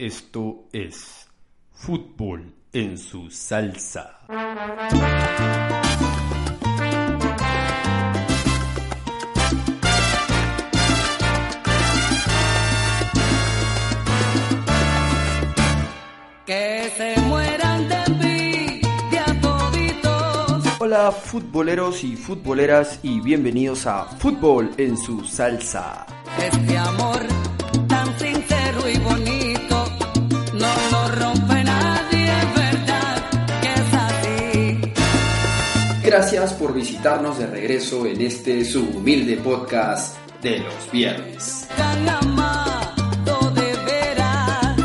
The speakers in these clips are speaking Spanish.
Esto es fútbol en su salsa. Que se mueran de envidia toditos. Hola futboleros y futboleras y bienvenidos a Fútbol en su salsa. Este amor Gracias por visitarnos de regreso en este su humilde podcast de los viernes. Tan amado de veras.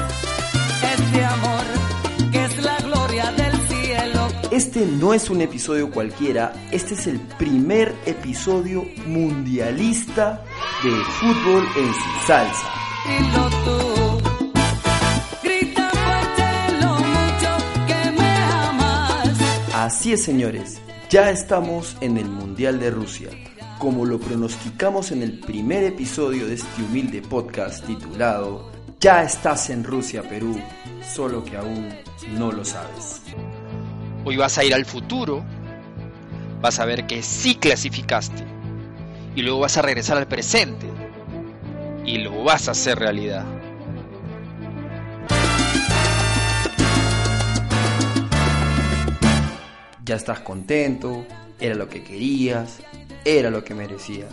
Este amor que es la gloria del cielo. Este no es un episodio cualquiera, este es el primer episodio mundialista de fútbol en su salsa. Así es, señores, ya estamos en el Mundial de Rusia. Como lo pronosticamos en el primer episodio de este humilde podcast titulado Ya estás en Rusia, Perú, solo que aún no lo sabes. Hoy vas a ir al futuro, vas a ver que sí clasificaste y luego vas a regresar al presente y lo vas a hacer realidad. Ya estás contento, era lo que querías, era lo que merecías.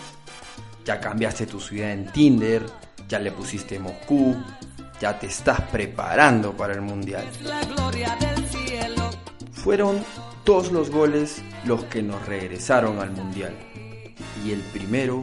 Ya cambiaste tu ciudad en Tinder, ya le pusiste Moscú, ya te estás preparando para el Mundial. Fueron dos los goles los que nos regresaron al Mundial. Y el primero,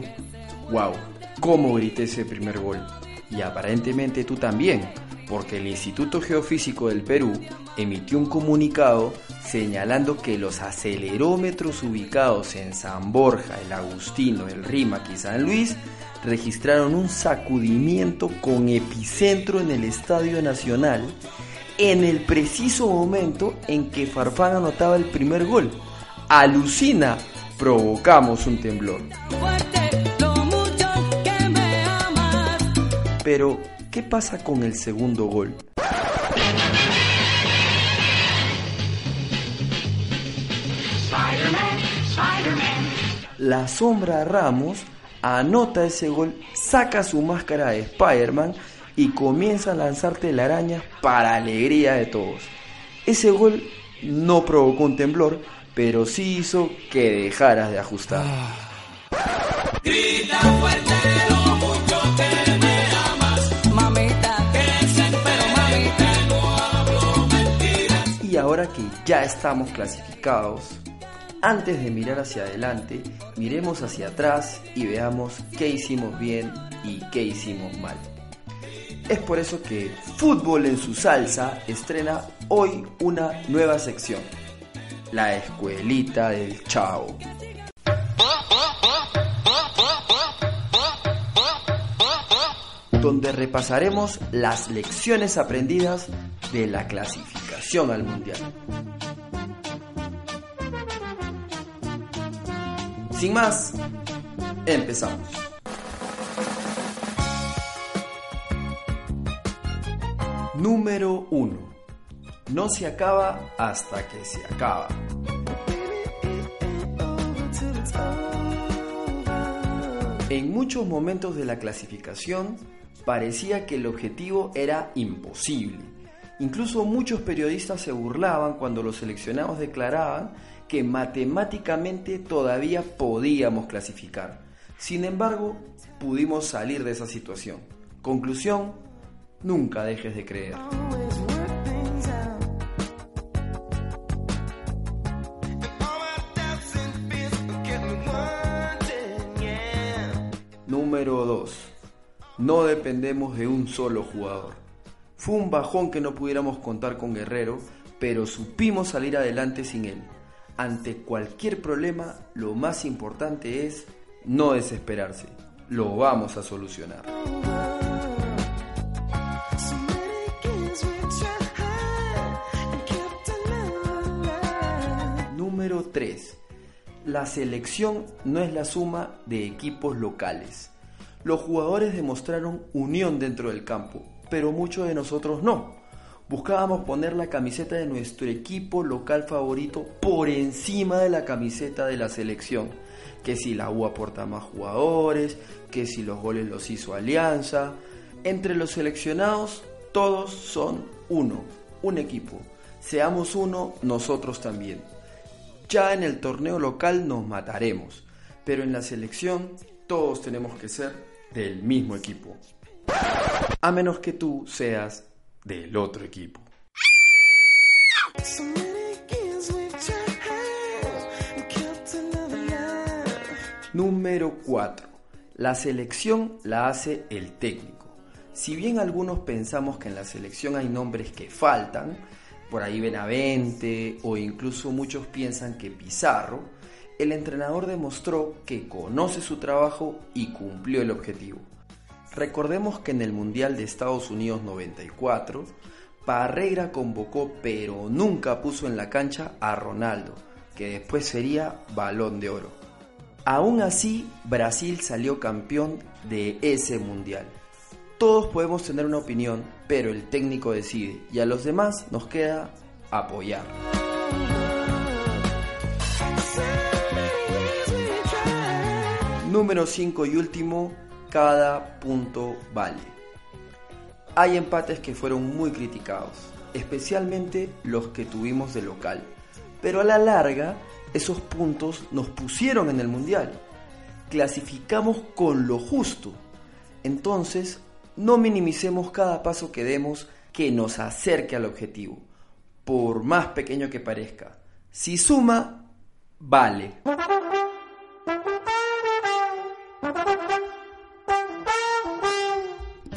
wow, cómo grité ese primer gol. Y aparentemente tú también, porque el Instituto Geofísico del Perú emitió un comunicado señalando que los acelerómetros ubicados en San Borja, el Agustino, el Rímac y San Luis registraron un sacudimiento con epicentro en el Estadio Nacional en el preciso momento en que Farfán anotaba el primer gol. Alucina, provocamos un temblor. Pero, ¿qué pasa con el segundo gol? La sombra Ramos anota ese gol, saca su máscara de Spider-Man y comienza a lanzar telarañas para alegría de todos. Ese gol no provocó un temblor, pero sí hizo que dejaras de ajustar. Mamita, que ya estamos clasificados, antes de mirar hacia adelante, miremos hacia atrás y veamos qué hicimos bien y qué hicimos mal. Es por eso que Fútbol en su salsa estrena hoy una nueva sección, la escuelita del chao. donde repasaremos las lecciones aprendidas de la clasificación al mundial. Sin más, empezamos. Número 1. No se acaba hasta que se acaba. En muchos momentos de la clasificación parecía que el objetivo era imposible. Incluso muchos periodistas se burlaban cuando los seleccionados declaraban que matemáticamente todavía podíamos clasificar. Sin embargo, pudimos salir de esa situación. Conclusión, nunca dejes de creer. Número 2. No dependemos de un solo jugador. Fue un bajón que no pudiéramos contar con Guerrero, pero supimos salir adelante sin él. Ante cualquier problema, lo más importante es no desesperarse. Lo vamos a solucionar. Número 3. La selección no es la suma de equipos locales. Los jugadores demostraron unión dentro del campo, pero muchos de nosotros no. Buscábamos poner la camiseta de nuestro equipo local favorito por encima de la camiseta de la selección. Que si la U aporta más jugadores, que si los goles los hizo Alianza. Entre los seleccionados, todos son uno, un equipo. Seamos uno nosotros también. Ya en el torneo local nos mataremos, pero en la selección todos tenemos que ser del mismo equipo. A menos que tú seas del otro equipo. Número 4. La selección la hace el técnico. Si bien algunos pensamos que en la selección hay nombres que faltan, por ahí Benavente o incluso muchos piensan que Pizarro, el entrenador demostró que conoce su trabajo y cumplió el objetivo. Recordemos que en el Mundial de Estados Unidos 94, Parreira convocó pero nunca puso en la cancha a Ronaldo, que después sería balón de oro. Aún así, Brasil salió campeón de ese Mundial. Todos podemos tener una opinión, pero el técnico decide y a los demás nos queda apoyar. Número 5 y último, cada punto vale. Hay empates que fueron muy criticados, especialmente los que tuvimos de local, pero a la larga esos puntos nos pusieron en el Mundial. Clasificamos con lo justo. Entonces, no minimicemos cada paso que demos que nos acerque al objetivo, por más pequeño que parezca. Si suma, vale.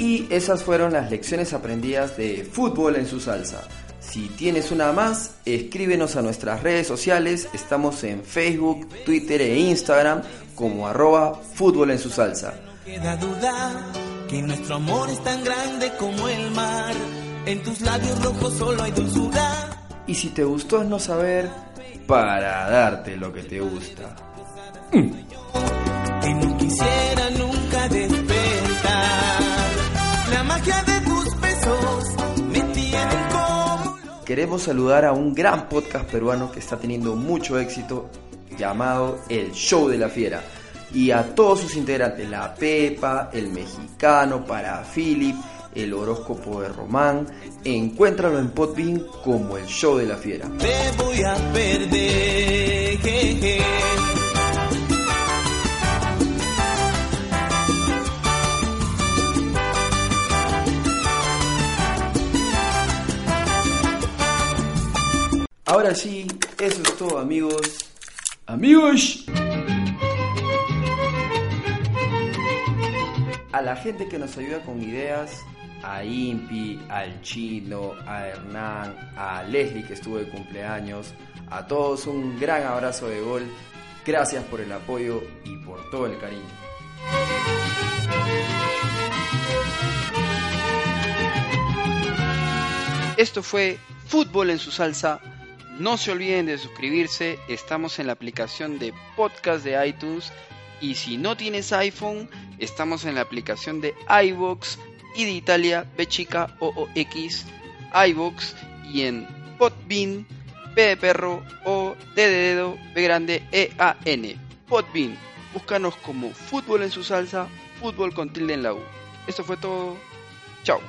Y esas fueron las lecciones aprendidas de fútbol en su salsa. Si tienes una más, escríbenos a nuestras redes sociales. Estamos en Facebook, Twitter e Instagram como arroba fútbol en su salsa. queda duda que nuestro amor es tan grande como el mar. En tus labios rojos solo hay dulzura. Y si te gustó es no saber, para darte lo que te gusta. Que Queremos saludar a un gran podcast peruano que está teniendo mucho éxito llamado El Show de la Fiera. Y a todos sus integrantes, la Pepa, el mexicano, para Philip, el horóscopo de Román, encuéntralo en Podbean como El Show de la Fiera. voy a perder. Ahora sí, eso es todo amigos. Amigos. A la gente que nos ayuda con ideas, a Impi, al Chino, a Hernán, a Leslie que estuvo de cumpleaños, a todos un gran abrazo de gol. Gracias por el apoyo y por todo el cariño. Esto fue Fútbol en su salsa. No se olviden de suscribirse. Estamos en la aplicación de podcast de iTunes. Y si no tienes iPhone, estamos en la aplicación de iVoox y de Italia B chica O O X iVoox y en Podbean P de perro O D de dedo B grande E A N Podbean. Búscanos como Fútbol en su salsa, fútbol con tilde en la U. Esto fue todo. Chao.